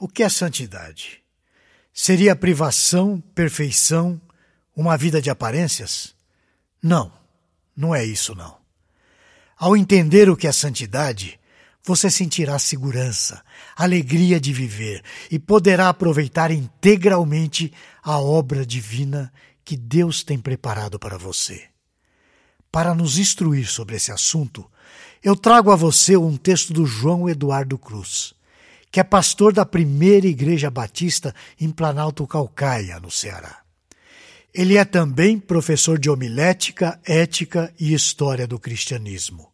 O que é santidade? Seria privação, perfeição, uma vida de aparências? Não, não é isso não. Ao entender o que é santidade, você sentirá segurança, alegria de viver e poderá aproveitar integralmente a obra divina que Deus tem preparado para você. Para nos instruir sobre esse assunto, eu trago a você um texto do João Eduardo Cruz que é pastor da primeira igreja batista em Planalto Calcaia, no Ceará. Ele é também professor de homilética, ética e história do cristianismo.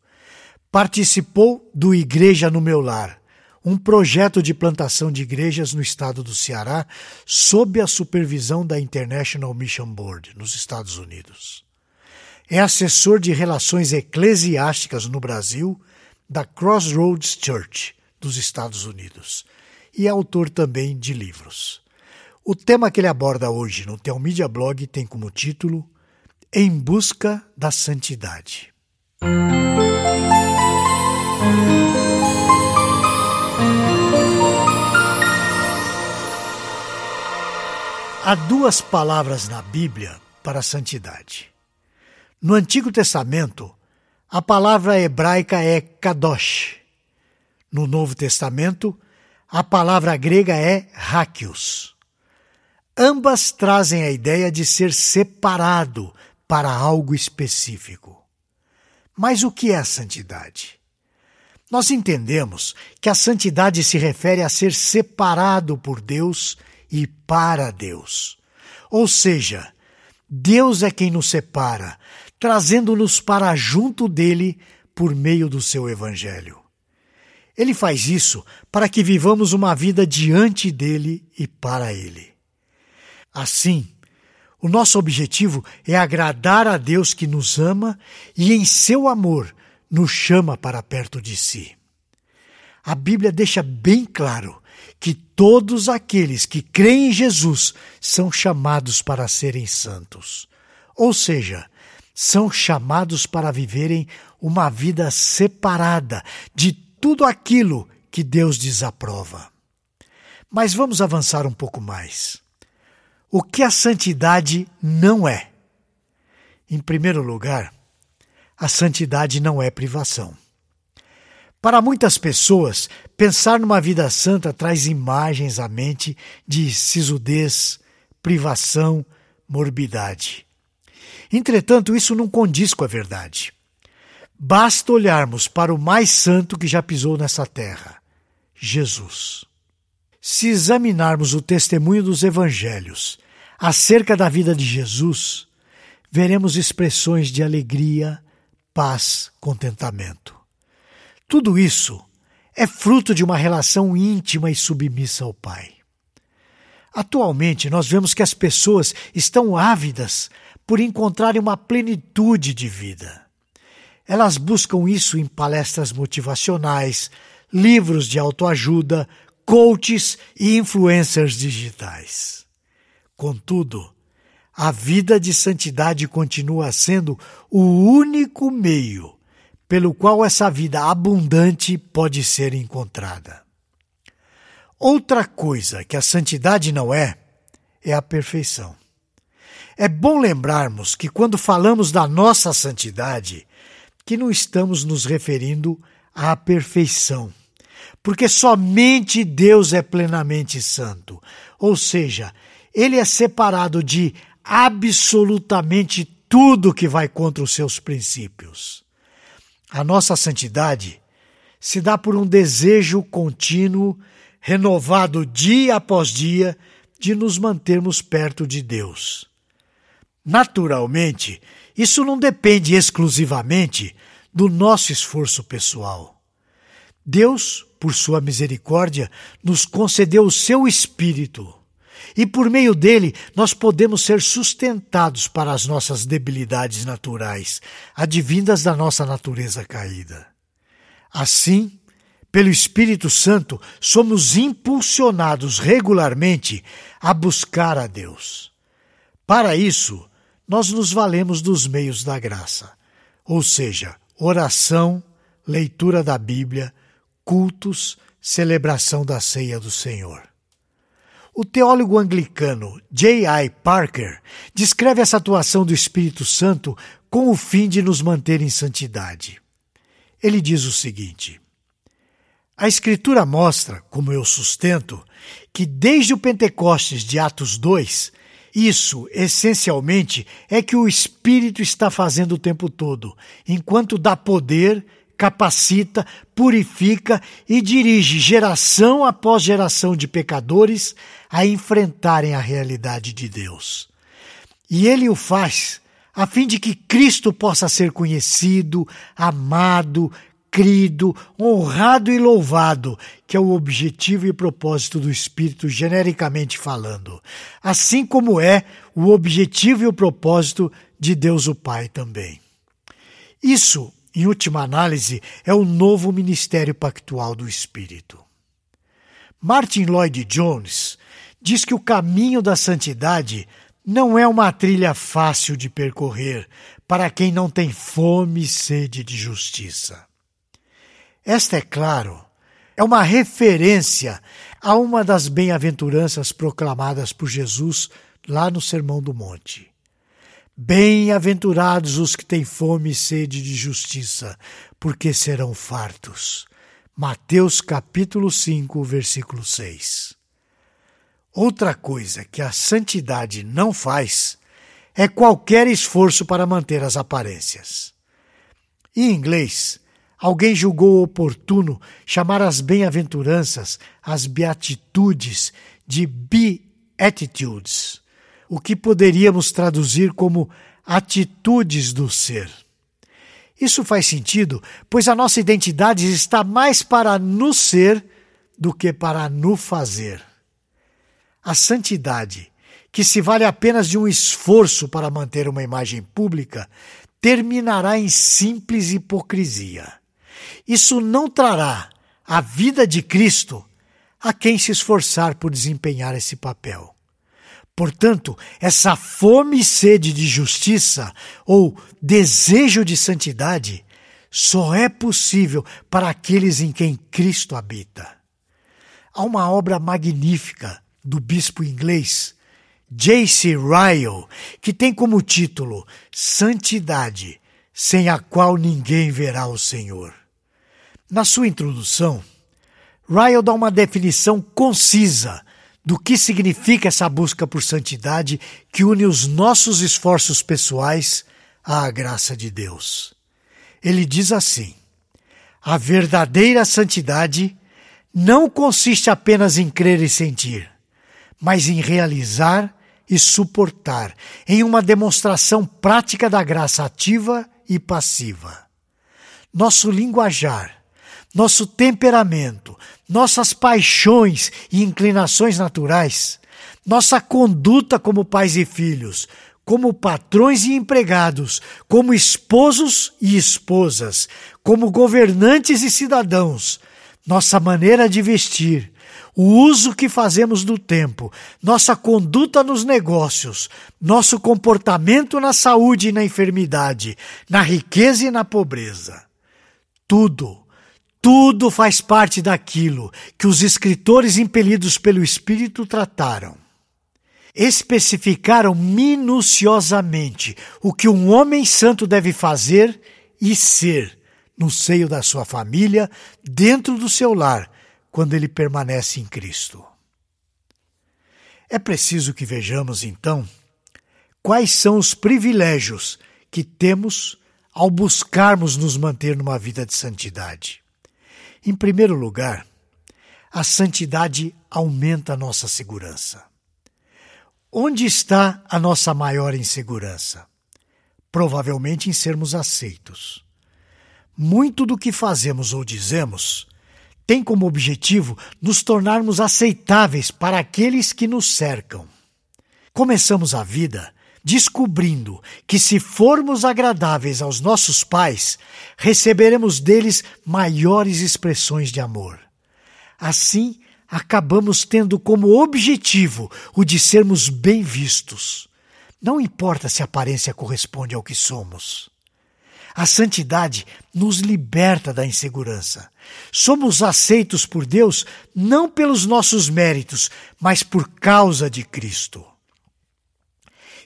Participou do Igreja no Meu Lar, um projeto de plantação de igrejas no estado do Ceará, sob a supervisão da International Mission Board, nos Estados Unidos. É assessor de relações eclesiásticas no Brasil da Crossroads Church, dos Estados Unidos e é autor também de livros. O tema que ele aborda hoje no Telmídia Blog tem como título Em Busca da Santidade. Há duas palavras na Bíblia para santidade. No Antigo Testamento, a palavra hebraica é kadosh, no Novo Testamento, a palavra grega é hakios. Ambas trazem a ideia de ser separado para algo específico. Mas o que é a santidade? Nós entendemos que a santidade se refere a ser separado por Deus e para Deus. Ou seja, Deus é quem nos separa, trazendo-nos para junto dele por meio do seu Evangelho. Ele faz isso para que vivamos uma vida diante dele e para ele. Assim, o nosso objetivo é agradar a Deus que nos ama e, em seu amor, nos chama para perto de si. A Bíblia deixa bem claro que todos aqueles que creem em Jesus são chamados para serem santos. Ou seja, são chamados para viverem uma vida separada de tudo aquilo que Deus desaprova. Mas vamos avançar um pouco mais. O que a santidade não é? Em primeiro lugar, a santidade não é privação. Para muitas pessoas, pensar numa vida santa traz imagens à mente de sisudez, privação, morbidade. Entretanto, isso não condiz com a verdade. Basta olharmos para o mais santo que já pisou nessa terra, Jesus. Se examinarmos o testemunho dos evangelhos acerca da vida de Jesus, veremos expressões de alegria, paz, contentamento. Tudo isso é fruto de uma relação íntima e submissa ao Pai. Atualmente, nós vemos que as pessoas estão ávidas por encontrarem uma plenitude de vida. Elas buscam isso em palestras motivacionais, livros de autoajuda, coaches e influencers digitais. Contudo, a vida de santidade continua sendo o único meio pelo qual essa vida abundante pode ser encontrada. Outra coisa que a santidade não é, é a perfeição. É bom lembrarmos que quando falamos da nossa santidade, que não estamos nos referindo à perfeição, porque somente Deus é plenamente santo, ou seja, ele é separado de absolutamente tudo que vai contra os seus princípios. A nossa santidade se dá por um desejo contínuo, renovado dia após dia, de nos mantermos perto de Deus. Naturalmente, isso não depende exclusivamente do nosso esforço pessoal. Deus, por sua misericórdia, nos concedeu o seu Espírito. E por meio dele nós podemos ser sustentados para as nossas debilidades naturais, advindas da nossa natureza caída. Assim, pelo Espírito Santo, somos impulsionados regularmente a buscar a Deus. Para isso, nós nos valemos dos meios da graça, ou seja, oração, leitura da Bíblia, cultos, celebração da ceia do Senhor. O teólogo anglicano J.I. Parker descreve essa atuação do Espírito Santo com o fim de nos manter em santidade. Ele diz o seguinte: A Escritura mostra, como eu sustento, que desde o Pentecostes de Atos 2, isso, essencialmente, é que o Espírito está fazendo o tempo todo, enquanto dá poder, capacita, purifica e dirige geração após geração de pecadores a enfrentarem a realidade de Deus. E ele o faz a fim de que Cristo possa ser conhecido, amado, crido, honrado e louvado, que é o objetivo e propósito do Espírito, genericamente falando, assim como é o objetivo e o propósito de Deus o Pai também. Isso, em última análise, é o novo ministério pactual do Espírito. Martin Lloyd Jones diz que o caminho da santidade não é uma trilha fácil de percorrer para quem não tem fome e sede de justiça. Esta, é claro, é uma referência a uma das bem-aventuranças proclamadas por Jesus lá no Sermão do Monte. Bem-aventurados os que têm fome e sede de justiça, porque serão fartos. Mateus capítulo 5, versículo 6. Outra coisa que a santidade não faz é qualquer esforço para manter as aparências. Em inglês, Alguém julgou oportuno chamar as bem-aventuranças, as beatitudes, de beatitudes, o que poderíamos traduzir como atitudes do ser. Isso faz sentido, pois a nossa identidade está mais para no ser do que para no fazer. A santidade, que se vale apenas de um esforço para manter uma imagem pública, terminará em simples hipocrisia. Isso não trará a vida de Cristo a quem se esforçar por desempenhar esse papel. Portanto, essa fome e sede de justiça ou desejo de santidade só é possível para aqueles em quem Cristo habita. Há uma obra magnífica do bispo inglês J.C. Ryle que tem como título Santidade, sem a qual ninguém verá o Senhor. Na sua introdução, Ryle dá uma definição concisa do que significa essa busca por santidade que une os nossos esforços pessoais à graça de Deus. Ele diz assim: a verdadeira santidade não consiste apenas em crer e sentir, mas em realizar e suportar, em uma demonstração prática da graça ativa e passiva. Nosso linguajar, nosso temperamento, nossas paixões e inclinações naturais, nossa conduta como pais e filhos, como patrões e empregados, como esposos e esposas, como governantes e cidadãos, nossa maneira de vestir, o uso que fazemos do tempo, nossa conduta nos negócios, nosso comportamento na saúde e na enfermidade, na riqueza e na pobreza. Tudo tudo faz parte daquilo que os escritores impelidos pelo Espírito trataram. Especificaram minuciosamente o que um homem santo deve fazer e ser no seio da sua família, dentro do seu lar, quando ele permanece em Cristo. É preciso que vejamos, então, quais são os privilégios que temos ao buscarmos nos manter numa vida de santidade. Em primeiro lugar, a santidade aumenta a nossa segurança. Onde está a nossa maior insegurança? Provavelmente em sermos aceitos. Muito do que fazemos ou dizemos tem como objetivo nos tornarmos aceitáveis para aqueles que nos cercam. Começamos a vida descobrindo que, se formos agradáveis aos nossos pais, receberemos deles maiores expressões de amor. Assim, acabamos tendo como objetivo o de sermos bem vistos. Não importa se a aparência corresponde ao que somos. A santidade nos liberta da insegurança. Somos aceitos por Deus não pelos nossos méritos, mas por causa de Cristo.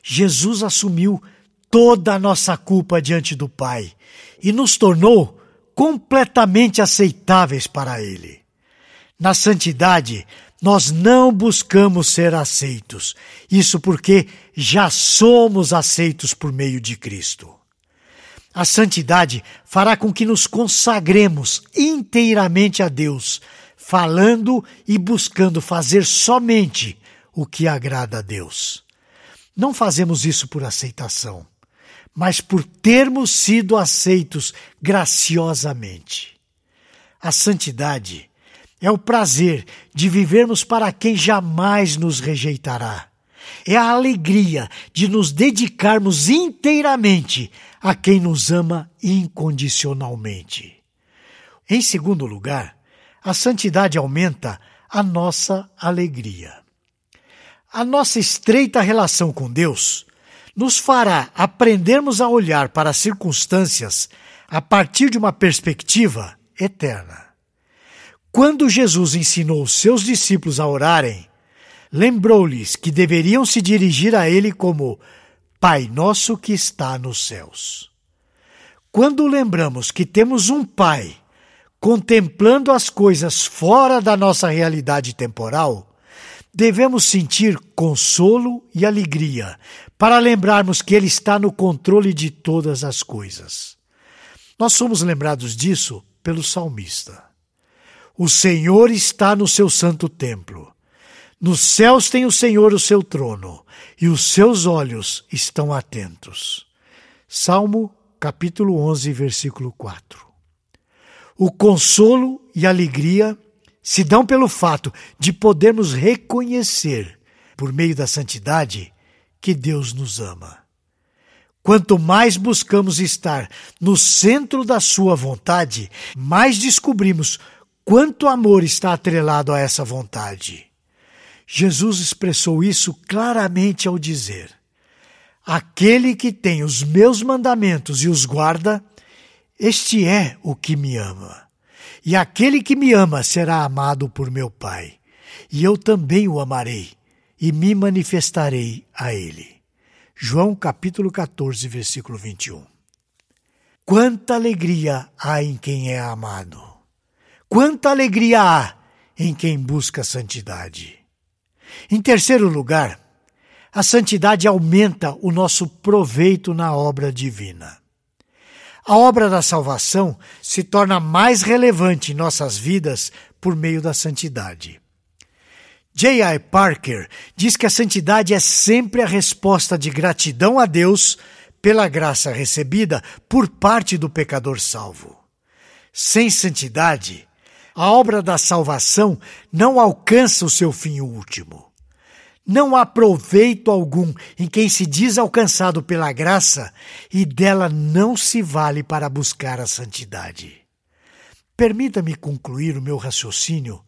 Jesus assumiu toda a nossa culpa diante do Pai e nos tornou completamente aceitáveis para Ele. Na santidade, nós não buscamos ser aceitos, isso porque já somos aceitos por meio de Cristo. A santidade fará com que nos consagremos inteiramente a Deus, falando e buscando fazer somente o que agrada a Deus. Não fazemos isso por aceitação, mas por termos sido aceitos graciosamente. A santidade é o prazer de vivermos para quem jamais nos rejeitará. É a alegria de nos dedicarmos inteiramente a quem nos ama incondicionalmente. Em segundo lugar, a santidade aumenta a nossa alegria. A nossa estreita relação com Deus nos fará aprendermos a olhar para as circunstâncias a partir de uma perspectiva eterna. Quando Jesus ensinou os seus discípulos a orarem, lembrou-lhes que deveriam se dirigir a Ele como Pai nosso que está nos céus. Quando lembramos que temos um Pai contemplando as coisas fora da nossa realidade temporal, devemos sentir consolo e alegria para lembrarmos que Ele está no controle de todas as coisas. Nós somos lembrados disso pelo salmista. O Senhor está no seu santo templo. Nos céus tem o Senhor o seu trono, e os seus olhos estão atentos. Salmo capítulo 11, versículo 4. O consolo e alegria se dão pelo fato de podermos reconhecer, por meio da santidade, que Deus nos ama. Quanto mais buscamos estar no centro da Sua vontade, mais descobrimos quanto amor está atrelado a essa vontade. Jesus expressou isso claramente ao dizer: Aquele que tem os meus mandamentos e os guarda, este é o que me ama. E aquele que me ama será amado por meu Pai, e eu também o amarei e me manifestarei a ele. João capítulo 14, versículo 21. Quanta alegria há em quem é amado! Quanta alegria há em quem busca santidade! Em terceiro lugar, a santidade aumenta o nosso proveito na obra divina. A obra da salvação se torna mais relevante em nossas vidas por meio da santidade. J.I. Parker diz que a santidade é sempre a resposta de gratidão a Deus pela graça recebida por parte do pecador salvo. Sem santidade, a obra da salvação não alcança o seu fim último. Não há proveito algum em quem se diz alcançado pela graça e dela não se vale para buscar a santidade. Permita-me concluir o meu raciocínio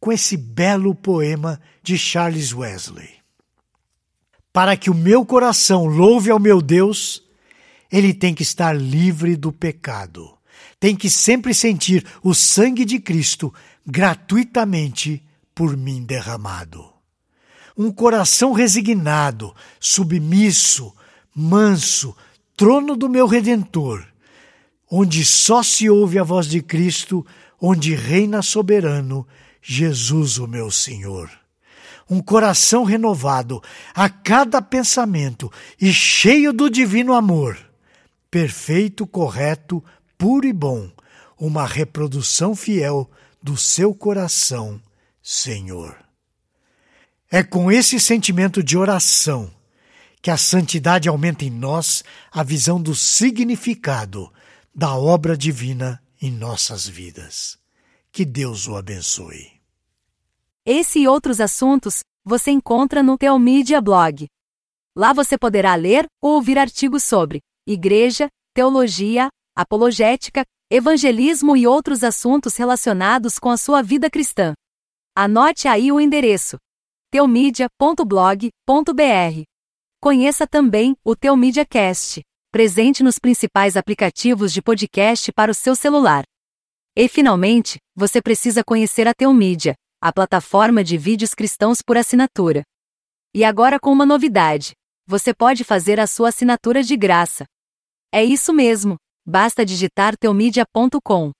com esse belo poema de Charles Wesley. Para que o meu coração louve ao meu Deus, ele tem que estar livre do pecado tem que sempre sentir o sangue de Cristo gratuitamente por mim derramado. Um coração resignado, submisso, manso, trono do meu redentor, onde só se ouve a voz de Cristo, onde reina soberano Jesus, o meu Senhor. Um coração renovado a cada pensamento e cheio do divino amor, perfeito, correto, puro e bom, uma reprodução fiel do seu coração, Senhor. É com esse sentimento de oração que a santidade aumenta em nós a visão do significado da obra divina em nossas vidas. Que Deus o abençoe. Esse e outros assuntos você encontra no Teomídia Blog. Lá você poderá ler ou ouvir artigos sobre igreja, teologia, apologética, evangelismo e outros assuntos relacionados com a sua vida cristã. Anote aí o endereço: teomídia.blog.br. Conheça também o Teomídia Cast, presente nos principais aplicativos de podcast para o seu celular. E finalmente, você precisa conhecer a Teomídia, a plataforma de vídeos cristãos por assinatura. E agora com uma novidade: você pode fazer a sua assinatura de graça. É isso mesmo, basta digitar teomídia.com.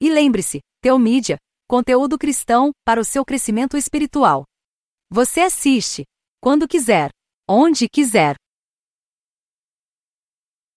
E lembre-se, Teomídia, conteúdo cristão para o seu crescimento espiritual. Você assiste, quando quiser, onde quiser